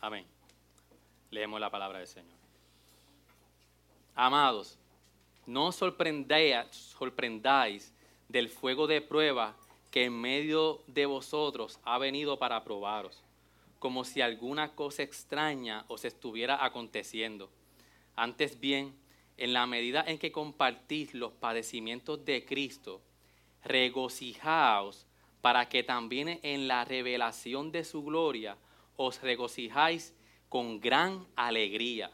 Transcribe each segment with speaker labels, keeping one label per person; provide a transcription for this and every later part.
Speaker 1: Amén. Leemos la palabra del Señor. Amados, no sorprendáis del fuego de prueba que en medio de vosotros ha venido para probaros, como si alguna cosa extraña os estuviera aconteciendo. Antes bien, en la medida en que compartís los padecimientos de Cristo, regocijaos para que también en la revelación de su gloria os regocijáis con gran alegría.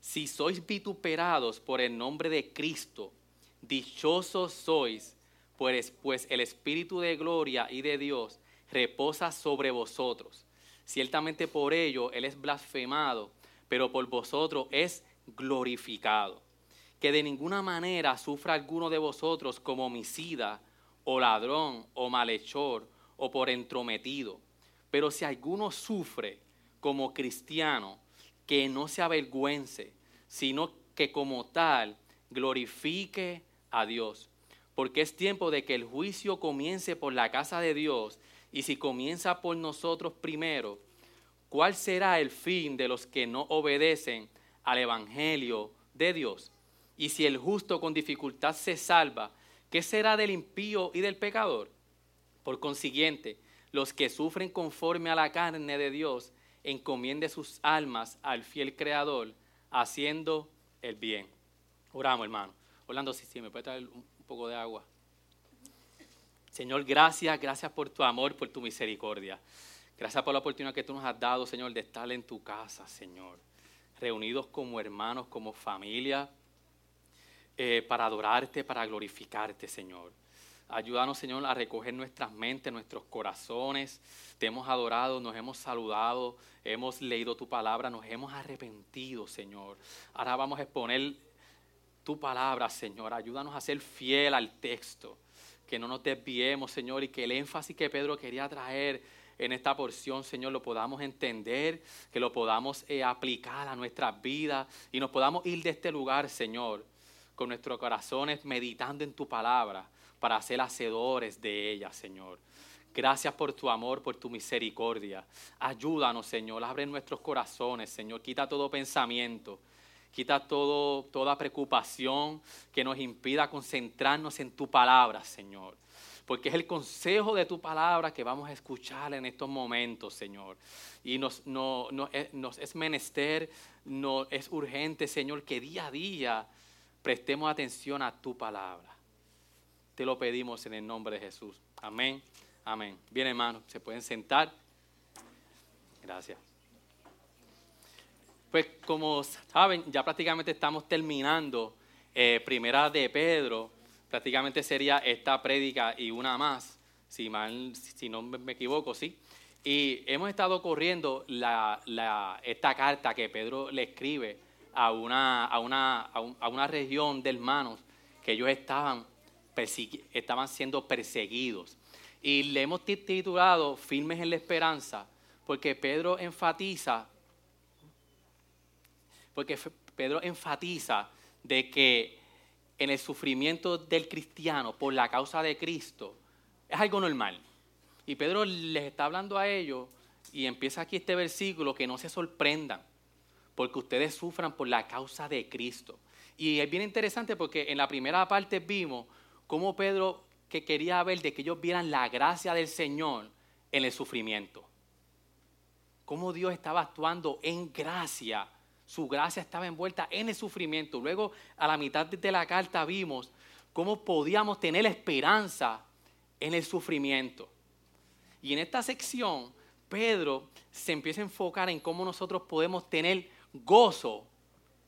Speaker 1: Si sois vituperados por el nombre de Cristo, dichosos sois, pues, pues el Espíritu de gloria y de Dios reposa sobre vosotros. Ciertamente por ello Él es blasfemado, pero por vosotros es glorificado. Que de ninguna manera sufra alguno de vosotros como homicida, o ladrón, o malhechor, o por entrometido. Pero si alguno sufre como cristiano, que no se avergüence, sino que como tal glorifique a Dios. Porque es tiempo de que el juicio comience por la casa de Dios, y si comienza por nosotros primero, ¿cuál será el fin de los que no obedecen al Evangelio de Dios? Y si el justo con dificultad se salva, ¿qué será del impío y del pecador? Por consiguiente, los que sufren conforme a la carne de Dios, encomiende sus almas al fiel Creador, haciendo el bien. Oramos, hermano. Orlando, si sí, me puede traer un poco de agua. Señor, gracias, gracias por tu amor, por tu misericordia. Gracias por la oportunidad que tú nos has dado, Señor, de estar en tu casa, Señor. Reunidos como hermanos, como familia, eh, para adorarte, para glorificarte, Señor. Ayúdanos, Señor, a recoger nuestras mentes, nuestros corazones. Te hemos adorado, nos hemos saludado, hemos leído tu palabra, nos hemos arrepentido, Señor. Ahora vamos a exponer tu palabra, Señor. Ayúdanos a ser fiel al texto. Que no nos desviemos, Señor, y que el énfasis que Pedro quería traer en esta porción, Señor, lo podamos entender, que lo podamos eh, aplicar a nuestras vidas y nos podamos ir de este lugar, Señor, con nuestros corazones meditando en tu palabra para ser hacedores de ella, Señor. Gracias por tu amor, por tu misericordia. Ayúdanos, Señor. Abre nuestros corazones, Señor. Quita todo pensamiento. Quita todo, toda preocupación que nos impida concentrarnos en tu palabra, Señor. Porque es el consejo de tu palabra que vamos a escuchar en estos momentos, Señor. Y nos, no, nos es menester, no, es urgente, Señor, que día a día prestemos atención a tu palabra. Te lo pedimos en el nombre de Jesús. Amén. Amén. Bien, hermanos, se pueden sentar. Gracias. Pues como saben, ya prácticamente estamos terminando eh, Primera de Pedro. Prácticamente sería esta prédica y una más, si, mal, si no me equivoco, sí. Y hemos estado corriendo la, esta carta que Pedro le escribe a una, a, una, a una región de hermanos que ellos estaban estaban siendo perseguidos. Y le hemos titulado Firmes en la Esperanza, porque Pedro enfatiza, porque Pedro enfatiza de que en el sufrimiento del cristiano por la causa de Cristo es algo normal. Y Pedro les está hablando a ellos y empieza aquí este versículo que no se sorprendan porque ustedes sufran por la causa de Cristo. Y es bien interesante porque en la primera parte vimos cómo Pedro que quería ver de que ellos vieran la gracia del Señor en el sufrimiento. Cómo Dios estaba actuando en gracia. Su gracia estaba envuelta en el sufrimiento. Luego, a la mitad de la carta vimos cómo podíamos tener esperanza en el sufrimiento. Y en esta sección, Pedro se empieza a enfocar en cómo nosotros podemos tener gozo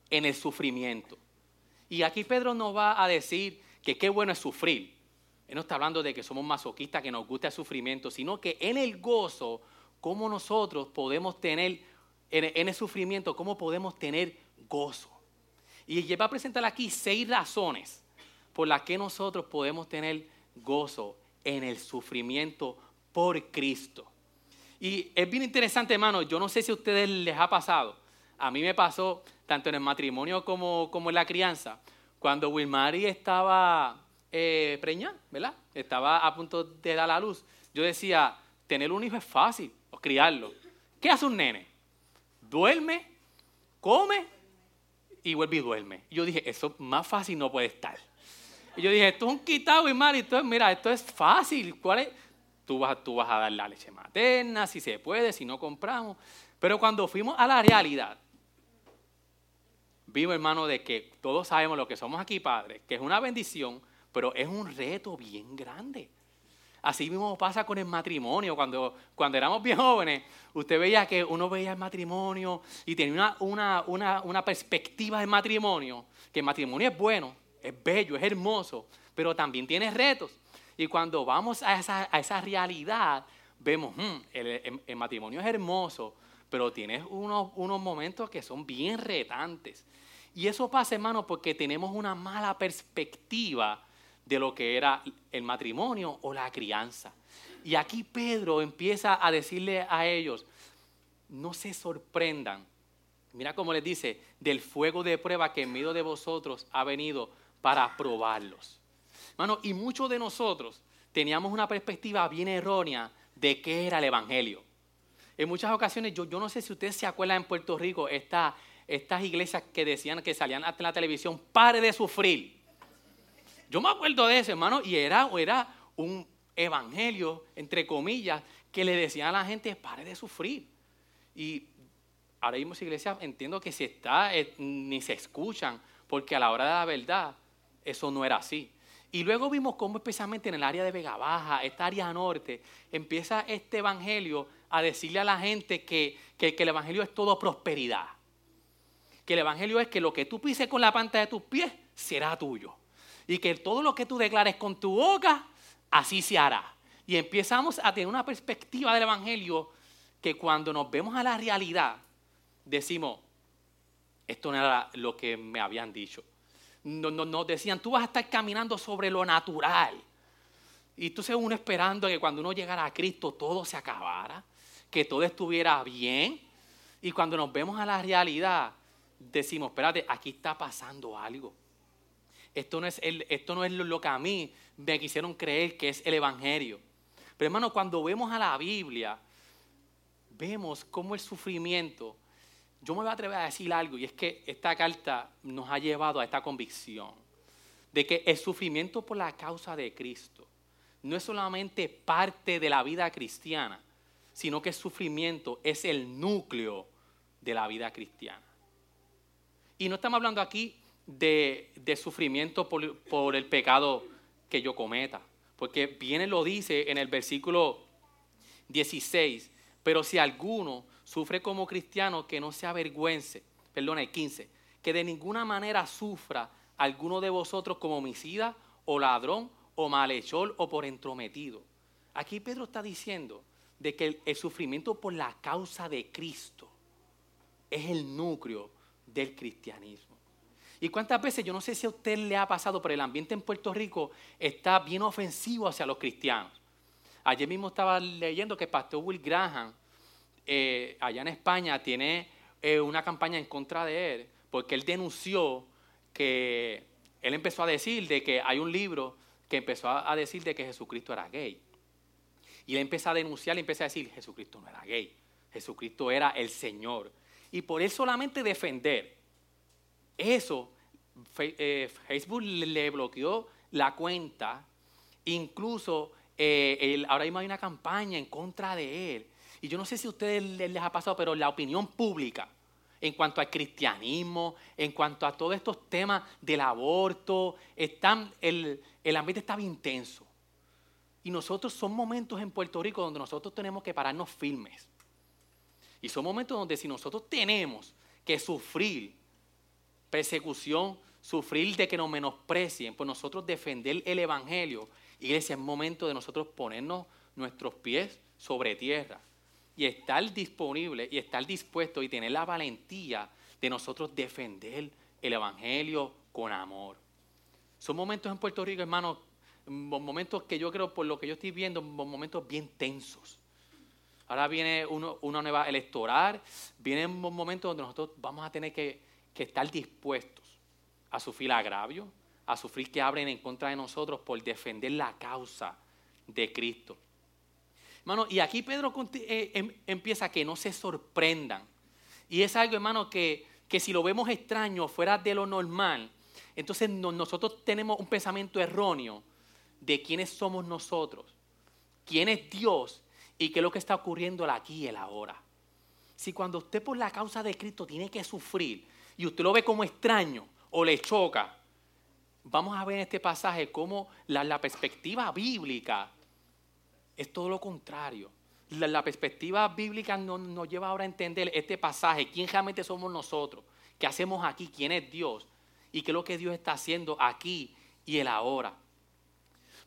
Speaker 1: en el sufrimiento. Y aquí Pedro nos va a decir que qué bueno es sufrir. Él no está hablando de que somos masoquistas, que nos gusta el sufrimiento, sino que en el gozo, cómo nosotros podemos tener, en el sufrimiento, cómo podemos tener gozo. Y lleva a presentar aquí seis razones por las que nosotros podemos tener gozo en el sufrimiento por Cristo. Y es bien interesante, hermano, yo no sé si a ustedes les ha pasado, a mí me pasó tanto en el matrimonio como, como en la crianza, cuando Wilmary estaba eh, preñada, ¿verdad? Estaba a punto de dar la luz. Yo decía, tener un hijo es fácil, criarlo. ¿Qué hace un nene? duerme, come y vuelve y duerme. Y yo dije, eso más fácil no puede estar. Y yo dije, esto es un quitado, hermano, y esto, mira, esto es fácil. ¿Cuál es? Tú vas, tú vas a dar la leche materna, si se puede, si no compramos. Pero cuando fuimos a la realidad, vimos, hermano, de que todos sabemos lo que somos aquí, padres, que es una bendición, pero es un reto bien grande. Así mismo pasa con el matrimonio. Cuando, cuando éramos bien jóvenes, usted veía que uno veía el matrimonio y tenía una, una, una, perspectiva del matrimonio, que el matrimonio es bueno, es bello, es hermoso, pero también tiene retos. Y cuando vamos a esa, a esa realidad, vemos, hmm, el, el, matrimonio es hermoso, pero tiene unos, unos momentos que son bien retantes. Y eso pasa, hermano, porque tenemos una mala perspectiva de lo que era el matrimonio o la crianza. Y aquí Pedro empieza a decirle a ellos, no se sorprendan. Mira cómo les dice, del fuego de prueba que en medio de vosotros ha venido para probarlos. Hermano, y muchos de nosotros teníamos una perspectiva bien errónea de qué era el Evangelio. En muchas ocasiones, yo, yo no sé si ustedes se acuerdan en Puerto Rico, estas iglesias que decían que salían hasta en la televisión, pare de sufrir. Yo me acuerdo de eso, hermano, y era, era un evangelio, entre comillas, que le decían a la gente, pare de sufrir. Y ahora mismo iglesia entiendo que si está, eh, ni se escuchan, porque a la hora de la verdad, eso no era así. Y luego vimos cómo especialmente en el área de Vega Baja, esta área norte, empieza este evangelio a decirle a la gente que, que, el evangelio es todo prosperidad. Que el evangelio es que lo que tú pises con la planta de tus pies será tuyo y que todo lo que tú declares con tu boca, así se hará. Y empezamos a tener una perspectiva del Evangelio que cuando nos vemos a la realidad, decimos, esto no era lo que me habían dicho. Nos, nos decían, tú vas a estar caminando sobre lo natural. Y entonces uno esperando que cuando uno llegara a Cristo todo se acabara, que todo estuviera bien. Y cuando nos vemos a la realidad, decimos, espérate, aquí está pasando algo. Esto no, es esto no es lo que a mí me quisieron creer que es el Evangelio. Pero hermano, cuando vemos a la Biblia, vemos cómo el sufrimiento, yo me voy a atrever a decir algo, y es que esta carta nos ha llevado a esta convicción de que el sufrimiento por la causa de Cristo no es solamente parte de la vida cristiana, sino que el sufrimiento es el núcleo de la vida cristiana. Y no estamos hablando aquí de, sufrimiento por, el pecado que yo cometa. Porque viene lo dice en el versículo 16, pero si alguno sufre como cristiano, que no se avergüence, perdón, el 15, que de ninguna manera sufra alguno de vosotros como homicida o ladrón o malhechor o por entrometido. Aquí Pedro está diciendo de que el sufrimiento por la causa de Cristo es el núcleo del cristianismo. ¿Y cuántas veces, yo no sé si a usted le ha pasado, pero el ambiente en Puerto Rico está bien ofensivo hacia los cristianos? Ayer mismo estaba leyendo que el pastor Will Graham, eh, allá en España, tiene eh, una campaña en contra de él, porque él denunció que él empezó a decir de que hay un libro que empezó a decir de que Jesucristo era gay. Y él empezó a denunciar y empezó a decir, Jesucristo no era gay, Jesucristo era el Señor. Y por él solamente defender eso, eh, Facebook le bloqueó la cuenta, incluso eh, ahora mismo hay una campaña en contra de él. Y yo no sé si a ustedes les, ha pasado, pero la opinión pública en cuanto al cristianismo, en cuanto a todos estos temas del aborto, están, el, el ambiente está bien intenso. Y nosotros son momentos en Puerto Rico donde nosotros tenemos que pararnos firmes. Y son momentos donde si nosotros tenemos que sufrir persecución, sufrir de que nos menosprecien, pues nosotros defender el Evangelio. Iglesia, es momento de nosotros ponernos nuestros pies sobre tierra y estar disponible y estar dispuesto y tener la valentía de nosotros defender el Evangelio con amor. Son momentos en Puerto Rico, hermanos, momentos que yo creo, por lo que yo estoy viendo, momentos bien tensos. Ahora viene una nueva electoral, vienen momentos donde nosotros vamos a tener que estar dispuestos a sufrir agravio, a sufrir que abren en contra de nosotros por defender la causa de Cristo. Hermano, y aquí Pedro eh, em, empieza que no se sorprendan. Y es algo, hermano, que, que si lo vemos extraño, fuera de lo normal, entonces nosotros tenemos un pensamiento erróneo de quiénes somos nosotros, quién es Dios y qué es lo que está ocurriendo aquí y el ahora. Si cuando usted por la causa de Cristo tiene que sufrir y usted lo ve como extraño o le choca, vamos a ver en este pasaje cómo la, perspectiva bíblica es todo lo contrario. La, perspectiva bíblica nos, lleva ahora a entender este pasaje, quién realmente somos nosotros, qué hacemos aquí, quién es Dios y qué es lo que Dios está haciendo aquí y el ahora.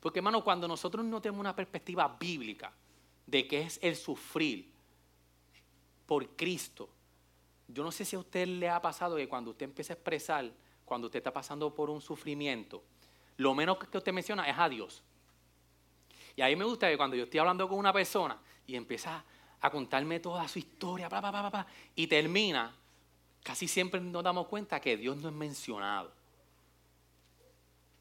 Speaker 1: Porque hermano, cuando nosotros no tenemos una perspectiva bíblica de qué es el sufrir por Cristo, yo no sé si a usted le ha pasado que cuando usted empieza a expresar, cuando usted está pasando por un sufrimiento, lo menos que usted menciona es a Dios. Y a mí me gusta que cuando yo estoy hablando con una persona y empieza a contarme toda su historia, y termina, casi siempre nos damos cuenta que Dios no es mencionado.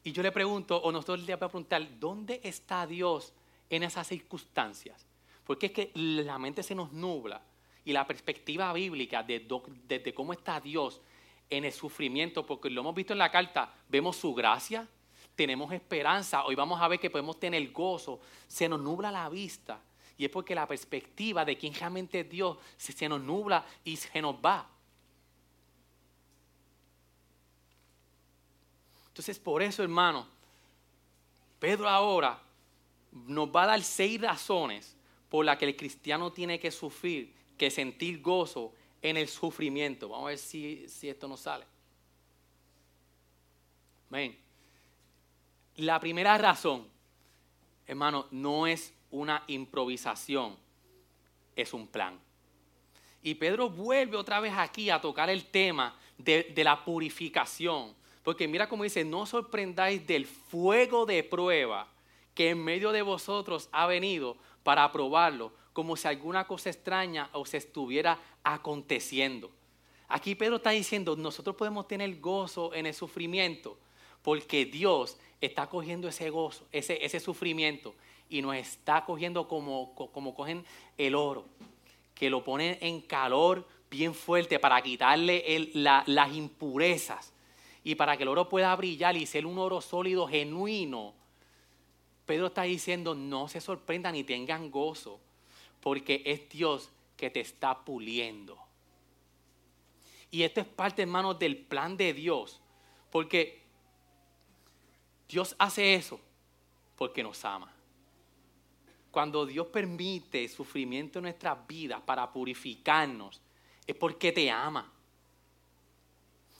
Speaker 1: Y yo le pregunto, o nosotros le vamos a preguntar, ¿dónde está Dios en esas circunstancias? Porque es que la mente se nos nubla y la perspectiva bíblica de, cómo está Dios en el sufrimiento, porque lo hemos visto en la carta, vemos su gracia, tenemos esperanza, hoy vamos a ver que podemos tener gozo, se nos nubla la vista. Y es porque la perspectiva de quién realmente es Dios se, se nos nubla y se nos va. Entonces, por eso, hermano, Pedro ahora nos va a dar seis razones por las que el cristiano tiene que sufrir, que sentir gozo en el sufrimiento. Vamos a ver si, si esto nos sale. Amén. La primera razón, hermano, no es una improvisación, es un plan. Y Pedro vuelve otra vez aquí a tocar el tema de, de la purificación porque mira cómo dice, no sorprendáis del fuego de prueba que en medio de vosotros ha venido para probarlo, como si alguna cosa extraña os estuviera aconteciendo. Aquí Pedro está diciendo, nosotros podemos tener gozo en el sufrimiento, porque Dios está cogiendo ese gozo, ese, ese sufrimiento, y nos está cogiendo como, como cogen el oro, que lo ponen en calor bien fuerte para quitarle las impurezas y para que el oro pueda brillar y ser un oro sólido, genuino, Pedro está diciendo, no se sorprendan ni tengan gozo, porque es Dios que te está puliendo. Y esto es parte, hermanos, del plan de Dios, porque Dios hace eso porque nos ama. Cuando Dios permite sufrimiento en nuestras vidas para purificarnos, es porque te ama.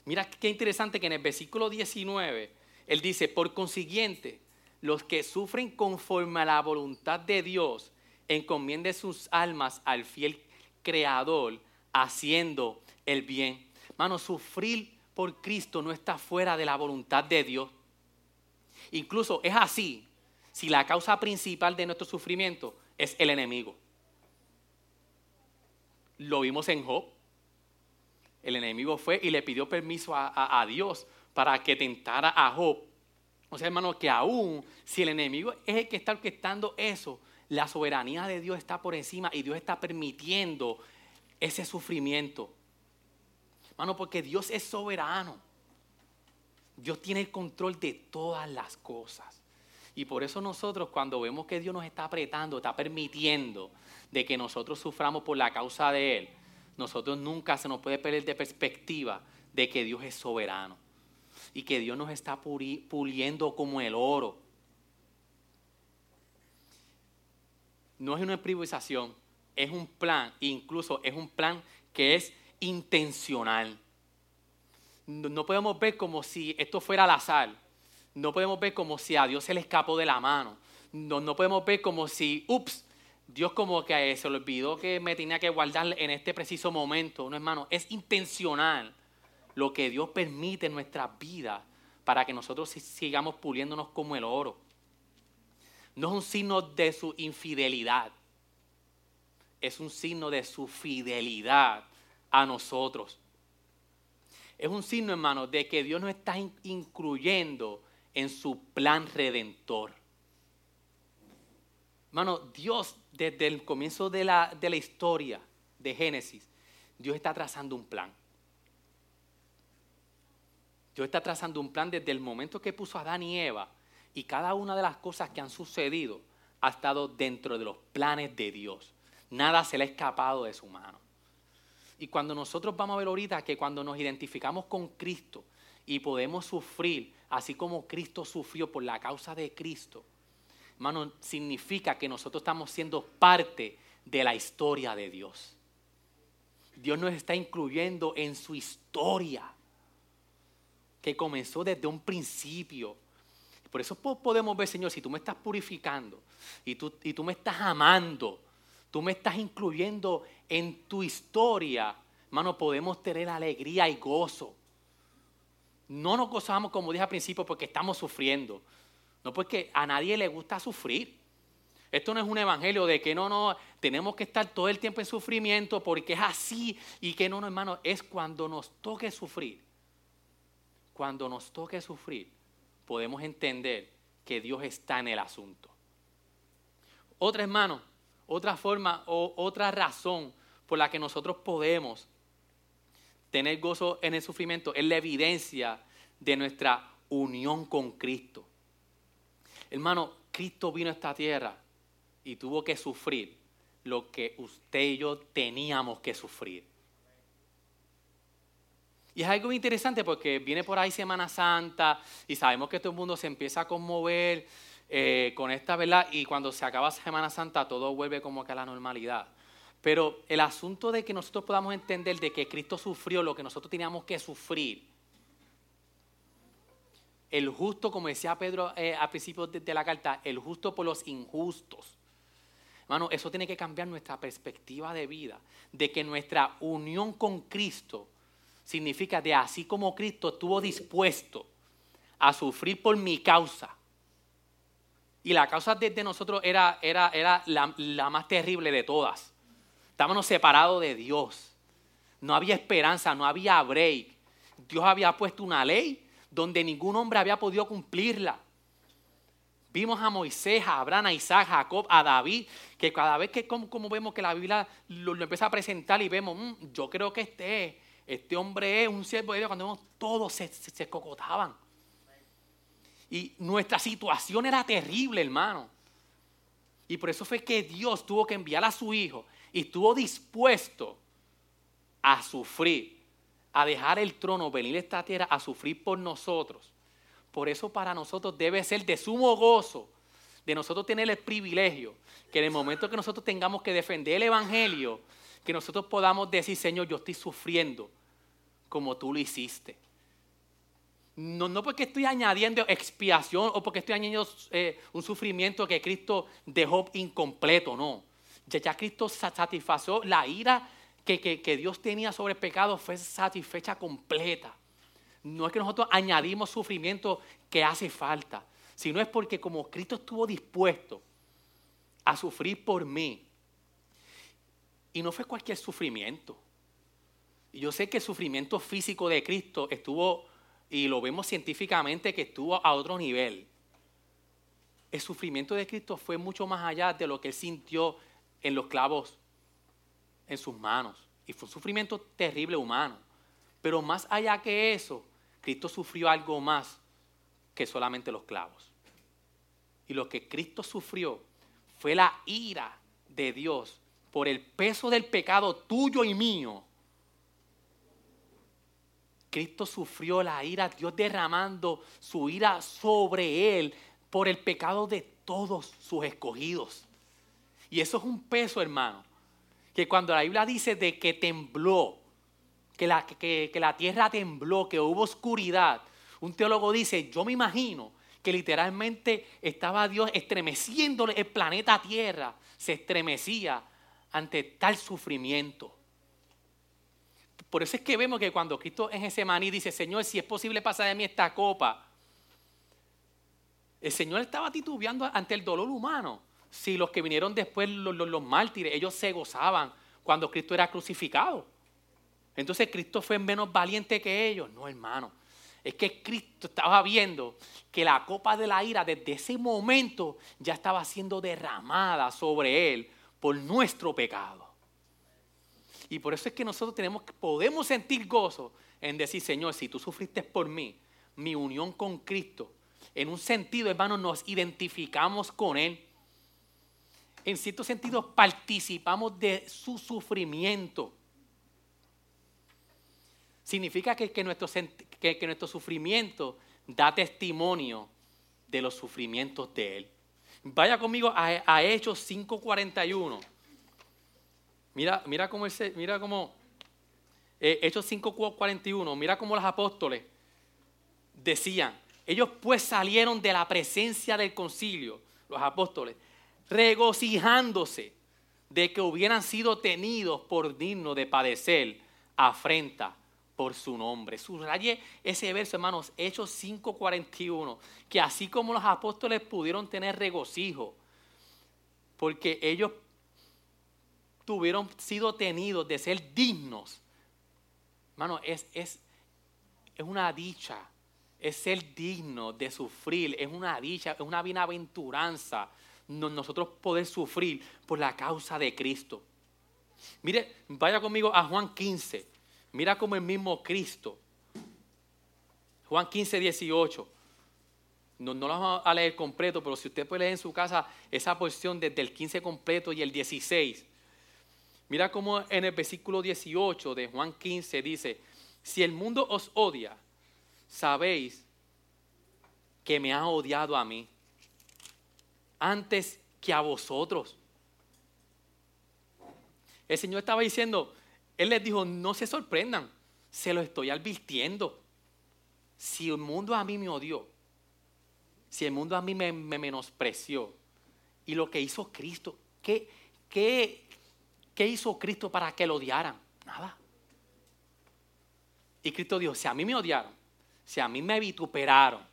Speaker 1: Mira qué interesante que en el versículo 19 él dice, por consiguiente, los que sufren conforme a la voluntad de Dios, encomienden sus almas al fiel Creador, haciendo el bien. Mano, sufrir por Cristo no está fuera de la voluntad de Dios. Incluso es así si la causa principal de nuestro sufrimiento es el enemigo. Lo vimos en Job el enemigo fue y le pidió permiso a, Dios para que tentara a Job. O sea, hermano, que aún si el enemigo es el que está orquestando eso, la soberanía de Dios está por encima y Dios está permitiendo ese sufrimiento. Hermano, porque Dios es soberano. Dios tiene el control de todas las cosas. Y por eso nosotros cuando vemos que Dios nos está apretando, está permitiendo de que nosotros suframos por la causa de Él, nosotros nunca se nos puede perder de perspectiva de que Dios es soberano y que Dios nos está puliendo como el oro. No es una improvisación, es un plan, incluso es un plan que es intencional. No podemos ver como si esto fuera al azar. No podemos ver como si a Dios se le escapó de la mano. No, no podemos ver como si, ups, Dios como que se le olvidó que me tenía que guardar en este preciso momento. No, hermano, es intencional lo que Dios permite en nuestras vidas para que nosotros sigamos puliéndonos como el oro. No es un signo de su infidelidad, es un signo de su fidelidad a nosotros. Es un signo, hermano, de que Dios nos está incluyendo en su plan redentor. Hermano, Dios desde el comienzo de la, de la historia de Génesis, Dios está trazando un plan. Dios está trazando un plan desde el momento que puso a Adán y Eva y cada una de las cosas que han sucedido ha estado dentro de los planes de Dios. Nada se le ha escapado de su mano. Y cuando nosotros vamos a ver ahorita que cuando nos identificamos con Cristo y podemos sufrir, así como Cristo sufrió por la causa de Cristo, hermano, significa que nosotros estamos siendo parte de la historia de Dios. Dios nos está incluyendo en su historia, que comenzó desde un principio. Por eso podemos ver, Señor, si tú me estás purificando y tú, y tú me estás amando, tú me estás incluyendo en tu historia, hermano, podemos tener alegría y gozo. No nos gozamos, como dije al principio, porque estamos sufriendo. No porque a nadie le gusta sufrir. Esto no es un evangelio de que no, no, tenemos que estar todo el tiempo en sufrimiento porque es así y que no, no, hermano, es cuando nos toque sufrir. Cuando nos toque sufrir, podemos entender que Dios está en el asunto. Otra, hermano, otra forma o otra razón por la que nosotros podemos tener gozo en el sufrimiento es la evidencia de nuestra unión con Cristo. Hermano, Cristo vino a esta tierra y tuvo que sufrir lo que usted y yo teníamos que sufrir. Y es algo interesante porque viene por ahí Semana Santa y sabemos que todo el mundo se empieza a conmover eh, con esta verdad y cuando se acaba Semana Santa todo vuelve como a la normalidad. Pero el asunto de que nosotros podamos entender de que Cristo sufrió lo que nosotros teníamos que sufrir. El justo, como decía Pedro eh, al principio de la carta, el justo por los injustos. Hermano, eso tiene que cambiar nuestra perspectiva de vida, de que nuestra unión con Cristo significa de así como Cristo estuvo dispuesto a sufrir por mi causa. Y la causa de, nosotros era, era, era la, la más terrible de todas. Estábamos separados de Dios. No había esperanza, no había break. Dios había puesto una ley donde ningún hombre había podido cumplirla. Vimos a Moisés, a Abraham, a Isaac, a Jacob, a David, que cada vez que como, vemos que la Biblia lo, empieza a presentar y vemos, mm, yo creo que este, este hombre es un siervo de Dios, cuando vemos todos se, se, cocotaban. Y nuestra situación era terrible, hermano. Y por eso fue que Dios tuvo que enviar a su hijo y estuvo dispuesto a sufrir, a dejar el trono, venir a esta tierra a sufrir por nosotros por eso para nosotros debe ser de sumo gozo, de nosotros tener el privilegio, que en el momento que nosotros tengamos que defender el Evangelio, que nosotros podamos decir, Señor, yo estoy sufriendo como tú lo hiciste. No, no porque estoy añadiendo expiación o porque estoy añadiendo eh, un sufrimiento que Cristo dejó incompleto, no. Ya, ya Cristo satisfació la ira que, que Dios tenía sobre el pecado, fue satisfecha completa. No es que nosotros añadimos sufrimiento que hace falta, sino es porque como Cristo estuvo dispuesto a sufrir por mí, y no fue cualquier sufrimiento. Y yo sé que el sufrimiento físico de Cristo estuvo, y lo vemos científicamente, que estuvo a otro nivel. El sufrimiento de Cristo fue mucho más allá de lo que él sintió en los clavos en sus manos. Y fue un sufrimiento terrible humano. Pero más allá que eso, Cristo sufrió algo más que solamente los clavos. Y lo que Cristo sufrió fue la ira de Dios por el peso del pecado tuyo y mío. Cristo sufrió la ira, Dios derramando su ira sobre él por el pecado de todos sus escogidos. Y eso es un peso, hermano, que cuando la Biblia dice de que tembló, que la, que, la tierra tembló, que hubo oscuridad. Un teólogo dice, yo me imagino que literalmente estaba Dios estremeciendo el planeta Tierra, se estremecía ante tal sufrimiento. Por eso es que vemos que cuando Cristo en ese maní dice, Señor, si es posible pasar de mí esta copa, el Señor estaba titubeando ante el dolor humano. Si los que vinieron después, los, mártires, ellos se gozaban cuando Cristo era crucificado. Entonces Cristo fue menos valiente que ellos. No, hermano. Es que Cristo estaba viendo que la copa de la ira desde ese momento ya estaba siendo derramada sobre él por nuestro pecado. Y por eso es que nosotros tenemos, podemos sentir gozo en decir, Señor, si tú sufriste por mí, mi unión con Cristo, en un sentido, hermano, nos identificamos con Él. En cierto sentido, participamos de su sufrimiento. Significa que, nuestro, sufrimiento da testimonio de los sufrimientos de Él. Vaya conmigo a, a Hechos 5.41. Mira, mira cómo, ese, mira cómo eh, Hechos 5.41, mira cómo los apóstoles decían, ellos pues salieron de la presencia del concilio, los apóstoles, regocijándose de que hubieran sido tenidos por dignos de padecer afrenta por su nombre. Subraye ese verso, hermanos, Hechos 5:41, que así como los apóstoles pudieron tener regocijo, porque ellos tuvieron sido tenidos de ser dignos. Hermano, es, es, es una dicha, es ser digno de sufrir, es una dicha, es una bienaventuranza nosotros poder sufrir por la causa de Cristo. Mire, vaya conmigo a Juan 15. Mira como el mismo Cristo. Juan 15, 18. No, no lo vamos a leer completo, pero si usted puede leer en su casa esa porción desde el 15 completo y el 16. Mira cómo en el versículo 18 de Juan 15 dice, si el mundo os odia, sabéis que me ha odiado a mí antes que a vosotros. El Señor estaba diciendo, Él les dijo, no se sorprendan, se lo estoy advirtiendo. Si el mundo a mí me odió, si el mundo a mí me, menospreció, y lo que hizo Cristo, ¿qué, qué, ¿Qué hizo Cristo para que lo odiaran? Nada. Y Cristo dijo, si a mí me odiaron, si a mí me vituperaron,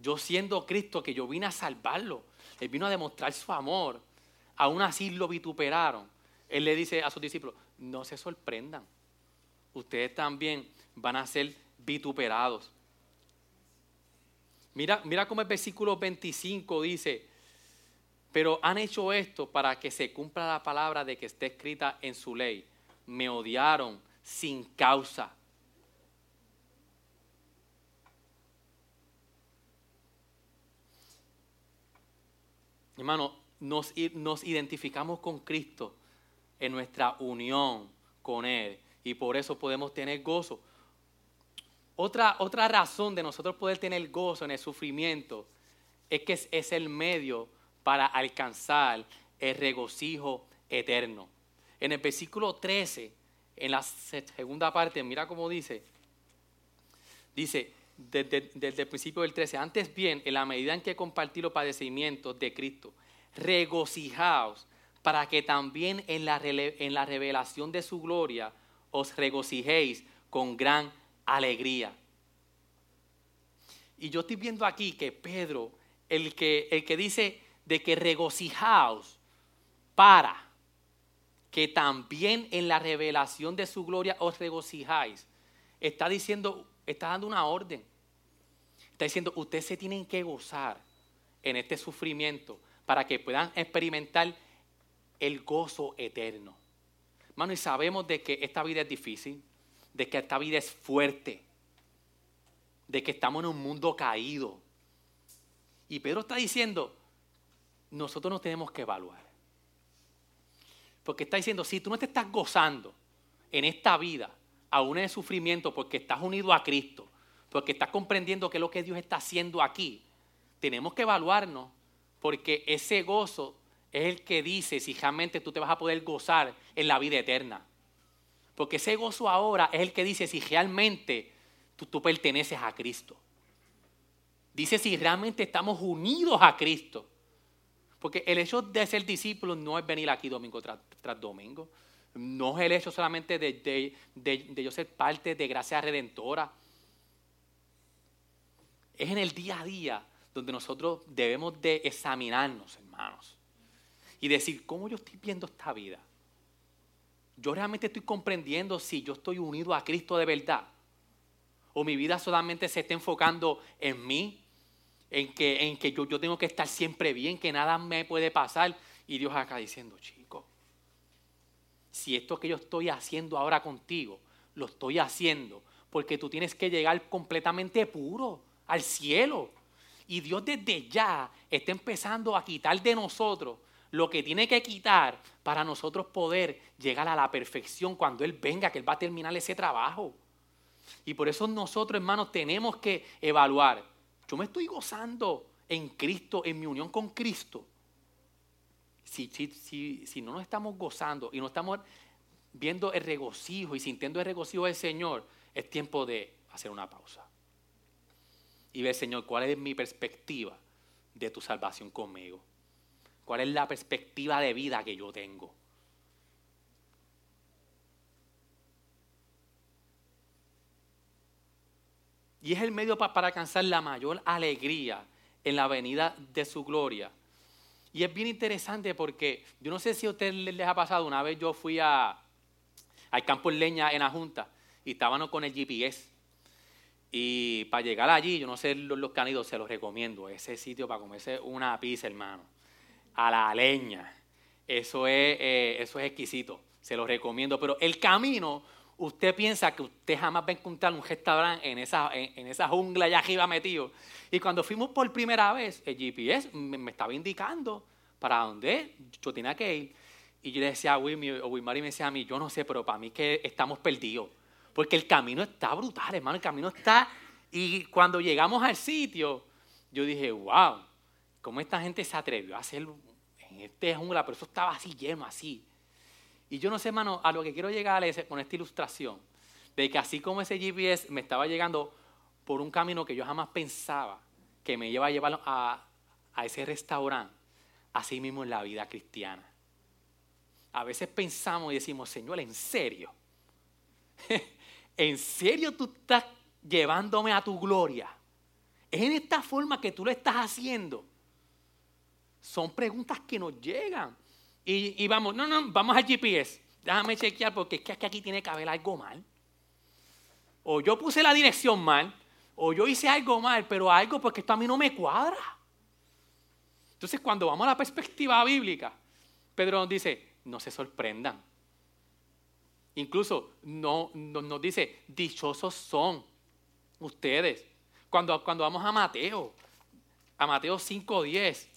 Speaker 1: yo siendo Cristo que yo vine a salvarlo, Él vino a demostrar su amor, aún así lo vituperaron. Él le dice a sus discípulos, no se sorprendan, ustedes también van a ser vituperados. Mira, mira cómo el versículo 25 dice, pero han hecho esto para que se cumpla la palabra de que esté escrita en su ley. Me odiaron sin causa. Hermano, nos, identificamos con Cristo en nuestra unión con Él y por eso podemos tener gozo. Otra, otra razón de nosotros poder tener gozo en el sufrimiento es que es el medio para alcanzar el regocijo eterno. En el versículo 13, en la segunda parte, mira cómo dice, dice, desde, el principio del 13, antes bien, en la medida en que compartí los padecimientos de Cristo, regocijaos para que también en la, en la revelación de su gloria os regocijéis con gran alegría. Y yo estoy viendo aquí que Pedro, el que, el que dice, de que regocijaos para que también en la revelación de su gloria os regocijáis. Está diciendo, está dando una orden. Está diciendo, ustedes se tienen que gozar en este sufrimiento para que puedan experimentar el gozo eterno. Mano, y sabemos de que esta vida es difícil, de que esta vida es fuerte, de que estamos en un mundo caído. Y Pedro está diciendo, nosotros nos tenemos que evaluar. Porque está diciendo, si tú no te estás gozando en esta vida, aún en sufrimiento, porque estás unido a Cristo, porque estás comprendiendo que es lo que Dios está haciendo aquí, tenemos que evaluarnos, porque ese gozo es el que dice si realmente tú te vas a poder gozar en la vida eterna. Porque ese gozo ahora es el que dice si realmente tú, tú perteneces a Cristo. Dice si realmente estamos unidos a Cristo. Porque el hecho de ser discípulo no es venir aquí domingo tras, domingo. No es el hecho solamente de, de, yo ser parte de gracia redentora. Es en el día a día donde nosotros debemos de examinarnos, hermanos. Y decir, ¿cómo yo estoy viendo esta vida? Yo realmente estoy comprendiendo si yo estoy unido a Cristo de verdad. O mi vida solamente se está enfocando en mí, en que, en que yo, yo tengo que estar siempre bien, que nada me puede pasar. Y Dios acá diciendo, chico, si esto que yo estoy haciendo ahora contigo, lo estoy haciendo porque tú tienes que llegar completamente puro al cielo. Y Dios desde ya está empezando a quitar de nosotros lo que tiene que quitar para nosotros poder llegar a la perfección cuando Él venga, que Él va a terminar ese trabajo. Y por eso nosotros, hermanos, tenemos que evaluar. Yo me estoy gozando en Cristo, en mi unión con Cristo. Si, no nos estamos gozando y no estamos viendo el regocijo y sintiendo el regocijo del Señor, es tiempo de hacer una pausa. Y ver, Señor, cuál es mi perspectiva de tu salvación conmigo. ¿Cuál es la perspectiva de vida que yo tengo? Y es el medio para alcanzar la mayor alegría en la venida de su gloria. Y es bien interesante porque yo no sé si a ustedes les ha pasado, una vez yo fui a, al campo en leña en la Junta y estábamos con el GPS. Y para llegar allí, yo no sé los, que han ido, se los recomiendo. Ese sitio para comerse una pizza, hermano. A la leña. Eso es, eh, eso es exquisito. Se los recomiendo. Pero el camino, usted piensa que usted jamás va a encontrar un restaurante en esa, en, esa jungla allá arriba metido. Y cuando fuimos por primera vez, el GPS me, estaba indicando para dónde yo tenía que ir. Y yo le decía a Wilmy, o Wilmary me decía a mí, yo no sé, pero para mí que estamos perdidos. Porque el camino está brutal, hermano, el camino está... Y cuando llegamos al sitio, yo dije, wow, ¿cómo esta gente se atrevió a hacer en este jungla? Pero eso estaba así lleno, así. Y yo no sé, hermano, a lo que quiero llegar es con esta ilustración, de que así como ese GPS me estaba llegando por un camino que yo jamás pensaba que me iba a llevar a, a ese restaurante, así mismo en la vida cristiana. A veces pensamos y decimos, Señor, ¿en serio? ¿En serio tú estás llevándome a tu gloria? ¿Es en esta forma que tú lo estás haciendo? Son preguntas que nos llegan. Y, vamos, no, no, vamos al GPS. Déjame chequear porque es que aquí tiene que haber algo mal. O yo puse la dirección mal, o yo hice algo mal, pero algo porque esto a mí no me cuadra. Entonces, cuando vamos a la perspectiva bíblica, Pedro nos dice, no se sorprendan. Incluso no, nos dice, dichosos son ustedes. Cuando, cuando vamos a Mateo, a Mateo 5.10,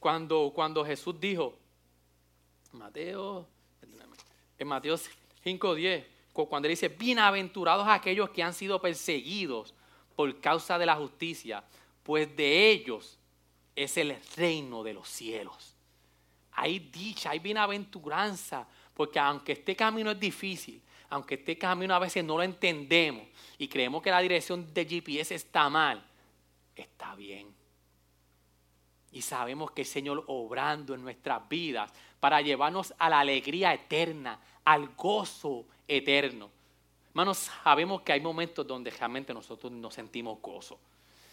Speaker 1: cuando, cuando Jesús dijo, Mateo, en Mateo 5.10, cuando él dice, bienaventurados aquellos que han sido perseguidos por causa de la justicia, pues de ellos es el reino de los cielos. Hay dicha, hay bienaventuranza porque aunque este camino es difícil, aunque este camino a veces no lo entendemos y creemos que la dirección de GPS está mal, está bien. Y sabemos que el Señor obrando en nuestras vidas para llevarnos a la alegría eterna, al gozo eterno. Hermanos, sabemos que hay momentos donde realmente nosotros nos sentimos gozo.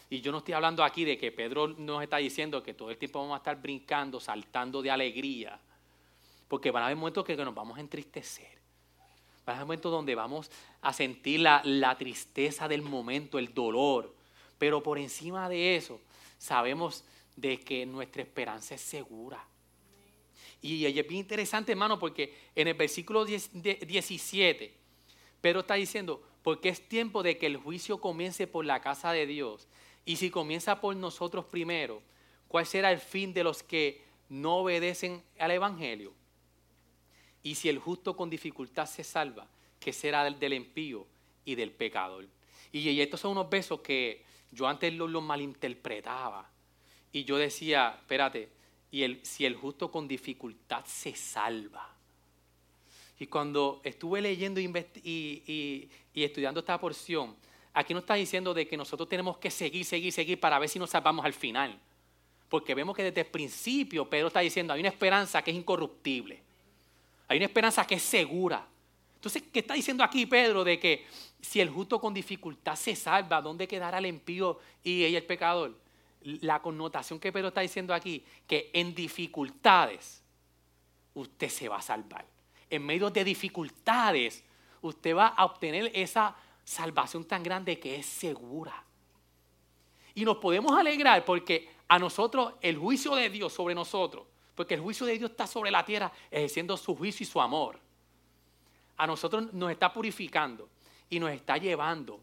Speaker 1: Y yo no estoy hablando aquí de que Pedro nos está diciendo que todo el tiempo vamos a estar brincando, saltando de alegría. Porque van a haber momentos que, nos vamos a entristecer. Van a haber momentos donde vamos a sentir la, la tristeza del momento, el dolor. Pero por encima de eso, sabemos de que nuestra esperanza es segura. Y es bien interesante, hermano, porque en el versículo 17, Pedro está diciendo, porque es tiempo de que el juicio comience por la casa de Dios. Y si comienza por nosotros primero, ¿cuál será el fin de los que no obedecen al Evangelio? Y si el justo con dificultad se salva, ¿qué será del, del impío y del pecador? Y, estos son unos besos que yo antes los, malinterpretaba. Y yo decía, espérate, y el, si el justo con dificultad se salva. Y cuando estuve leyendo y, estudiando esta porción, aquí no está diciendo de que nosotros tenemos que seguir, seguir, seguir para ver si nos salvamos al final. Porque vemos que desde el principio Pedro está diciendo, hay una esperanza que es incorruptible. Hay una esperanza que es segura. Entonces, ¿qué está diciendo aquí Pedro de que si el justo con dificultad se salva, ¿dónde quedará el impío y el pecador? La connotación que Pedro está diciendo aquí, que en dificultades usted se va a salvar. En medio de dificultades usted va a obtener esa salvación tan grande que es segura. Y nos podemos alegrar porque a nosotros el juicio de Dios sobre nosotros porque el juicio de Dios está sobre la tierra, ejerciendo su juicio y su amor. a nosotros nos está purificando y nos está llevando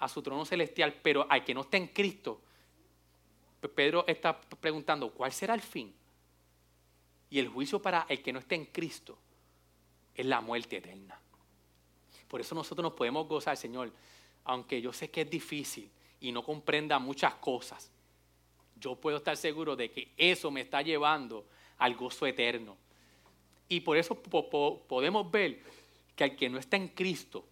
Speaker 1: a su trono celestial, pero al que no está en Cristo, Pedro está preguntando, ¿cuál será el fin? Y el juicio para el que no está en Cristo es la muerte eterna. Por eso nosotros nos podemos gozar, Señor, aunque yo sé que es difícil y no comprenda muchas cosas, yo puedo estar seguro de que eso me está llevando al gozo eterno. Y por eso podemos ver que al que no está en Cristo,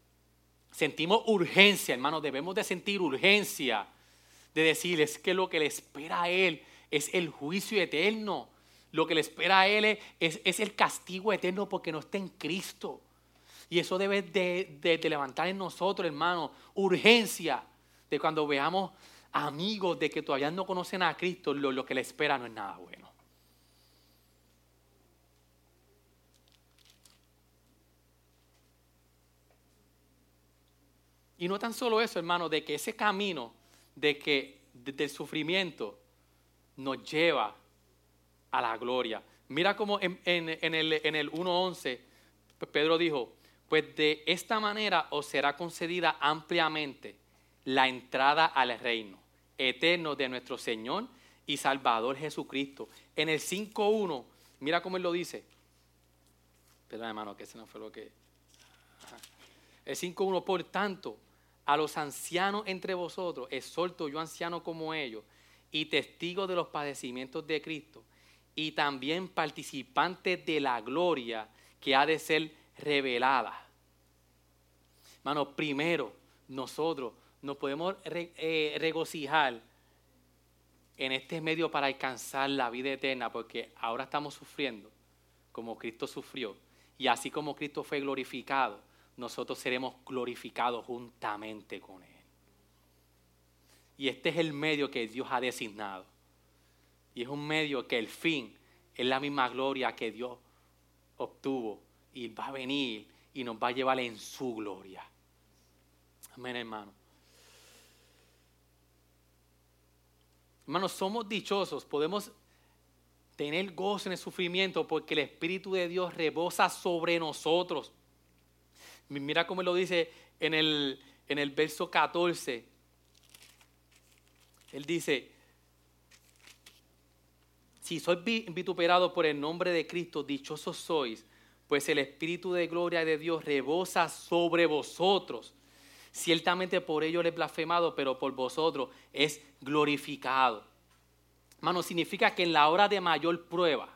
Speaker 1: sentimos urgencia, hermano, debemos de sentir urgencia de decirles que lo que le espera a Él es el juicio eterno. Lo que le espera a Él es, es el castigo eterno porque no está en Cristo. Y eso debe de, levantar en nosotros, hermano, urgencia de cuando veamos amigos de que todavía no conocen a Cristo, lo, lo que le espera no es nada bueno. Y no tan solo eso, hermano, de que ese camino de que del sufrimiento nos lleva a la gloria. Mira cómo en, en el, en el 1.11 Pedro dijo, pues de esta manera os será concedida ampliamente la entrada al reino eterno de nuestro Señor y Salvador Jesucristo. En el 5.1, mira cómo él lo dice. Perdón, hermano, que ese no fue lo que... El 5.1, por tanto, a los ancianos entre vosotros, exhorto yo anciano como ellos, y testigo de los padecimientos de Cristo, y también participante de la gloria que ha de ser revelada. Hermano, primero nosotros nos podemos eh, regocijar en este medio para alcanzar la vida eterna, porque ahora estamos sufriendo como Cristo sufrió, y así como Cristo fue glorificado, nosotros seremos glorificados juntamente con Él. Y este es el medio que Dios ha designado. Y es un medio que el fin es la misma gloria que Dios obtuvo y va a venir y nos va a llevar en su gloria. Amén, hermano. Hermanos, somos dichosos, podemos tener gozo en el sufrimiento porque el Espíritu de Dios rebosa sobre nosotros. Mira cómo lo dice en el, en el verso 14. Él dice, si sois vituperado por el nombre de Cristo, dichosos sois, pues el Espíritu de gloria de Dios rebosa sobre vosotros. Ciertamente por ello le he blasfemado, pero por vosotros es glorificado. Hermano, significa que en la hora de mayor prueba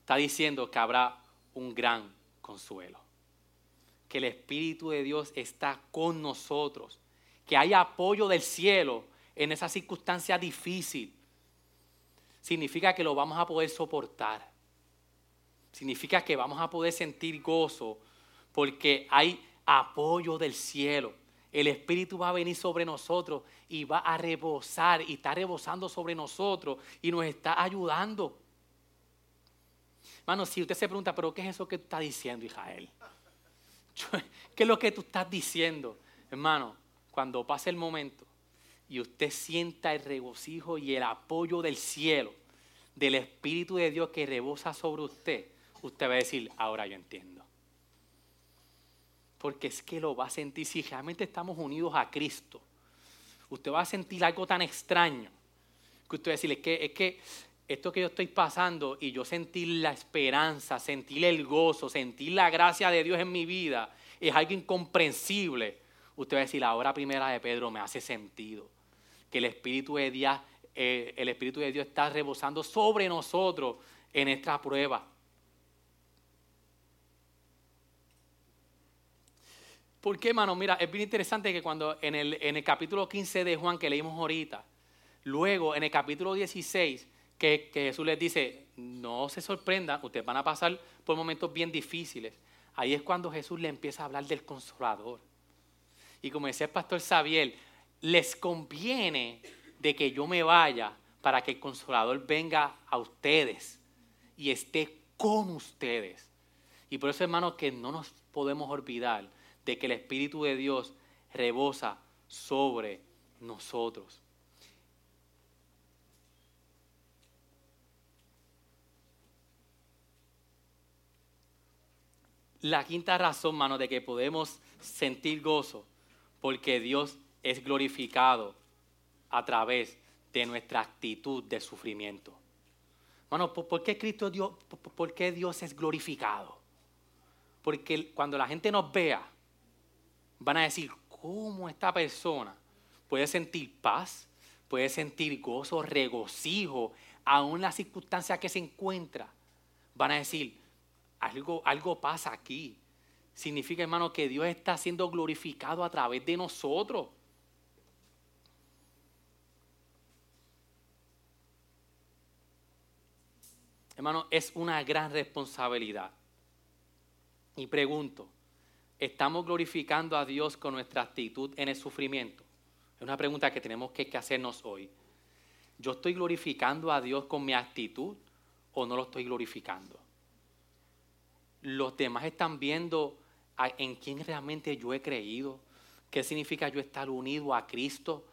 Speaker 1: está diciendo que habrá un gran consuelo. Que el Espíritu de Dios está con nosotros. Que hay apoyo del cielo en esa circunstancia difícil. Significa que lo vamos a poder soportar significa que vamos a poder sentir gozo porque hay apoyo del cielo. El Espíritu va a venir sobre nosotros y va a rebosar y está rebosando sobre nosotros y nos está ayudando. Hermano, si usted se pregunta, pero ¿qué es eso que tú estás diciendo, Israel? ¿Qué es lo que tú estás diciendo? Hermano, cuando pase el momento y usted sienta el regocijo y el apoyo del cielo, del Espíritu de Dios que rebosa sobre usted, usted va a decir, ahora yo entiendo. Porque es que lo va a sentir, si realmente estamos unidos a Cristo, usted va a sentir algo tan extraño, que usted va a decir, es que, es que esto que yo estoy pasando y yo sentir la esperanza, sentir el gozo, sentir la gracia de Dios en mi vida, es algo incomprensible. Usted va a decir, la hora primera de Pedro me hace sentido. Que el Espíritu de Dios, eh, el Espíritu de Dios está rebosando sobre nosotros en esta prueba. ¿Por qué, hermano? Mira, es bien interesante que cuando en el, en el capítulo 15 de Juan que leímos ahorita, luego en el capítulo 16, que, Jesús les dice, no se sorprendan, ustedes van a pasar por momentos bien difíciles. Ahí es cuando Jesús le empieza a hablar del consolador. Y como decía el pastor Xavier, les conviene de que yo me vaya para que el consolador venga a ustedes y esté con ustedes. Y por eso, hermano, que no nos podemos olvidar de que el Espíritu de Dios rebosa sobre nosotros. La quinta razón, mano, de que podemos sentir gozo, porque Dios es glorificado a través de nuestra actitud de sufrimiento. Mano, ¿por qué Cristo Dios, por qué Dios es glorificado? Porque cuando la gente nos vea, van a decir, ¿cómo esta persona puede sentir paz, puede sentir gozo, regocijo, aún en la circunstancia que se encuentra? Van a decir, algo, algo pasa aquí. Significa, hermano, que Dios está siendo glorificado a través de nosotros. Hermano, es una gran responsabilidad. Y pregunto, ¿estamos glorificando a Dios con nuestra actitud en el sufrimiento? Es una pregunta que tenemos que hacernos hoy. ¿Yo estoy glorificando a Dios con mi actitud o no lo estoy glorificando? Los demás están viendo en quién realmente yo he creído. ¿Qué significa yo estar unido a Cristo?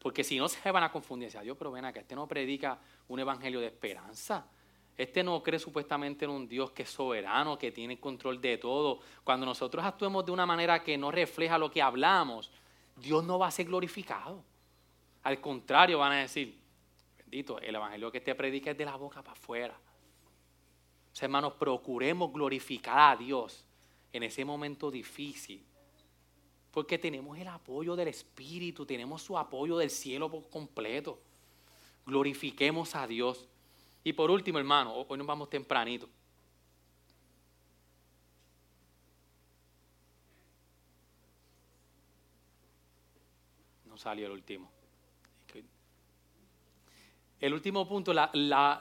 Speaker 1: Porque si no se van a confundir, Dios, pero ven acá, este no predica un evangelio de esperanza. Este no cree supuestamente en un Dios que es soberano, que tiene control de todo. Cuando nosotros actuemos de una manera que no refleja lo que hablamos, Dios no va a ser glorificado. Al contrario, van a decir, bendito, el evangelio que te predica es de la boca para afuera. Hermanos, procuremos glorificar a Dios en ese momento difícil. Porque tenemos el apoyo del Espíritu, tenemos su apoyo del cielo por completo. Glorifiquemos a Dios. Y por último, hermano, hoy nos vamos tempranito. No salió el último. El último punto, la,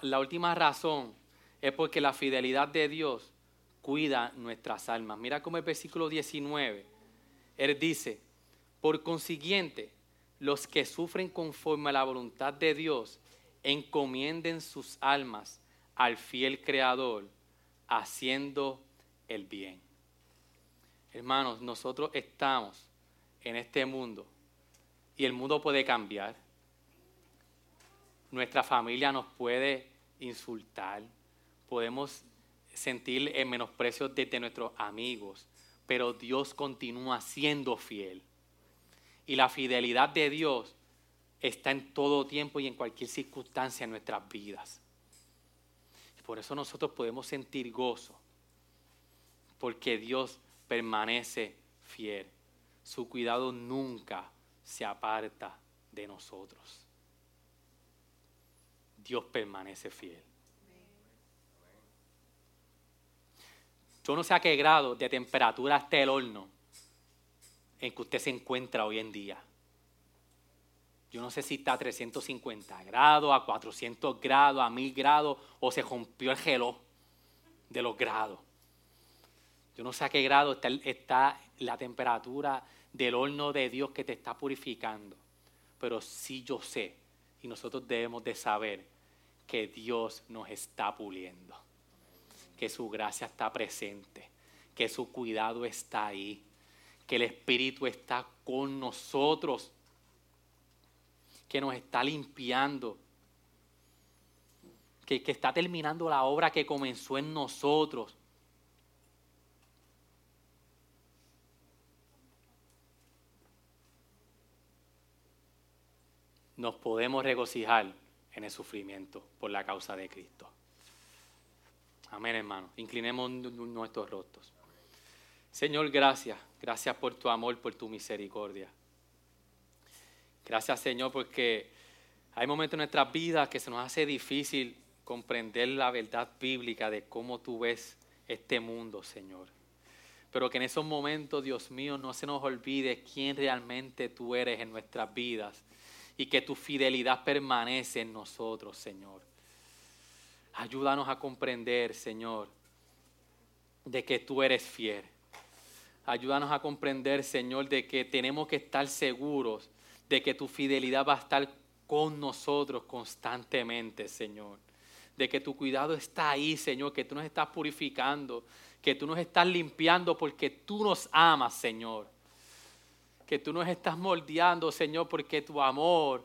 Speaker 1: la última razón es porque la fidelidad de Dios cuida nuestras almas. Mira como el versículo 19, Él dice, por consiguiente, los que sufren conforme a la voluntad de Dios, encomienden sus almas al fiel Creador, haciendo el bien. Hermanos, nosotros estamos en este mundo y el mundo puede cambiar. Nuestra familia nos puede insultar, podemos sentir el menosprecio de nuestros amigos, pero Dios continúa siendo fiel. Y la fidelidad de Dios está en todo tiempo y en cualquier circunstancia en nuestras vidas. Por eso nosotros podemos sentir gozo, porque Dios permanece fiel. Su cuidado nunca se aparta de nosotros. Dios permanece fiel. Yo no sé a qué grado de temperatura está el horno en que usted se encuentra hoy en día. Yo no sé si está a 350 grados, a 400 grados, a 1000 grados, o se rompió el gelo de los grados. Yo no sé a qué grado está, está la temperatura del horno de Dios que te está purificando. Pero sí yo sé, y nosotros debemos de saber, que Dios nos está puliendo. Que su gracia está presente. Que su cuidado está ahí. Que el Espíritu está con nosotros que nos está limpiando, que, que está terminando la obra que comenzó en nosotros. Nos podemos regocijar en el sufrimiento por la causa de Cristo. Amén, hermano. Inclinemos nuestros rostros. Señor, gracias. Gracias por tu amor, por tu misericordia. Gracias Señor porque hay momentos en nuestras vidas que se nos hace difícil comprender la verdad bíblica de cómo tú ves este mundo, Señor. Pero que en esos momentos, Dios mío, no se nos olvide quién realmente tú eres en nuestras vidas y que tu fidelidad permanece en nosotros, Señor. Ayúdanos a comprender, Señor, de que tú eres fiel. Ayúdanos a comprender, Señor, de que tenemos que estar seguros de que tu fidelidad va a estar con nosotros constantemente, Señor. De que tu cuidado está ahí, Señor, que tú nos estás purificando, que tú nos estás limpiando porque tú nos amas, Señor. Que tú nos estás moldeando, Señor, porque tu amor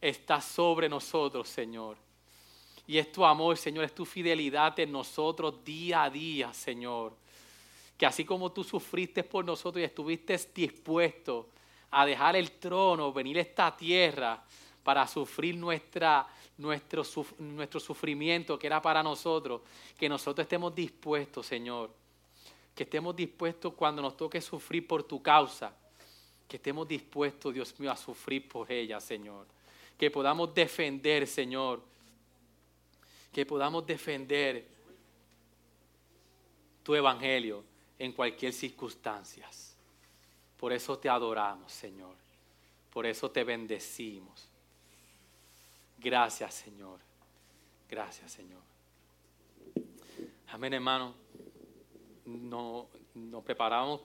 Speaker 1: está sobre nosotros, Señor. Y es tu amor, Señor, es tu fidelidad en nosotros día a día, Señor. que así como tú sufriste por nosotros y estuviste dispuesto a dejar el trono, venir a esta tierra para sufrir nuestra, nuestro, nuestro sufrimiento que era para nosotros, que nosotros estemos dispuestos, Señor, que estemos dispuestos cuando nos toque sufrir por tu causa, que estemos dispuestos, Dios mío, a sufrir por ella, Señor, que podamos defender, Señor, que podamos defender tu evangelio en cualquier circunstancia. Por eso te adoramos, Señor. Por eso te bendecimos. Gracias, Señor. Gracias, Señor. Amén, hermano. No, nos preparamos para...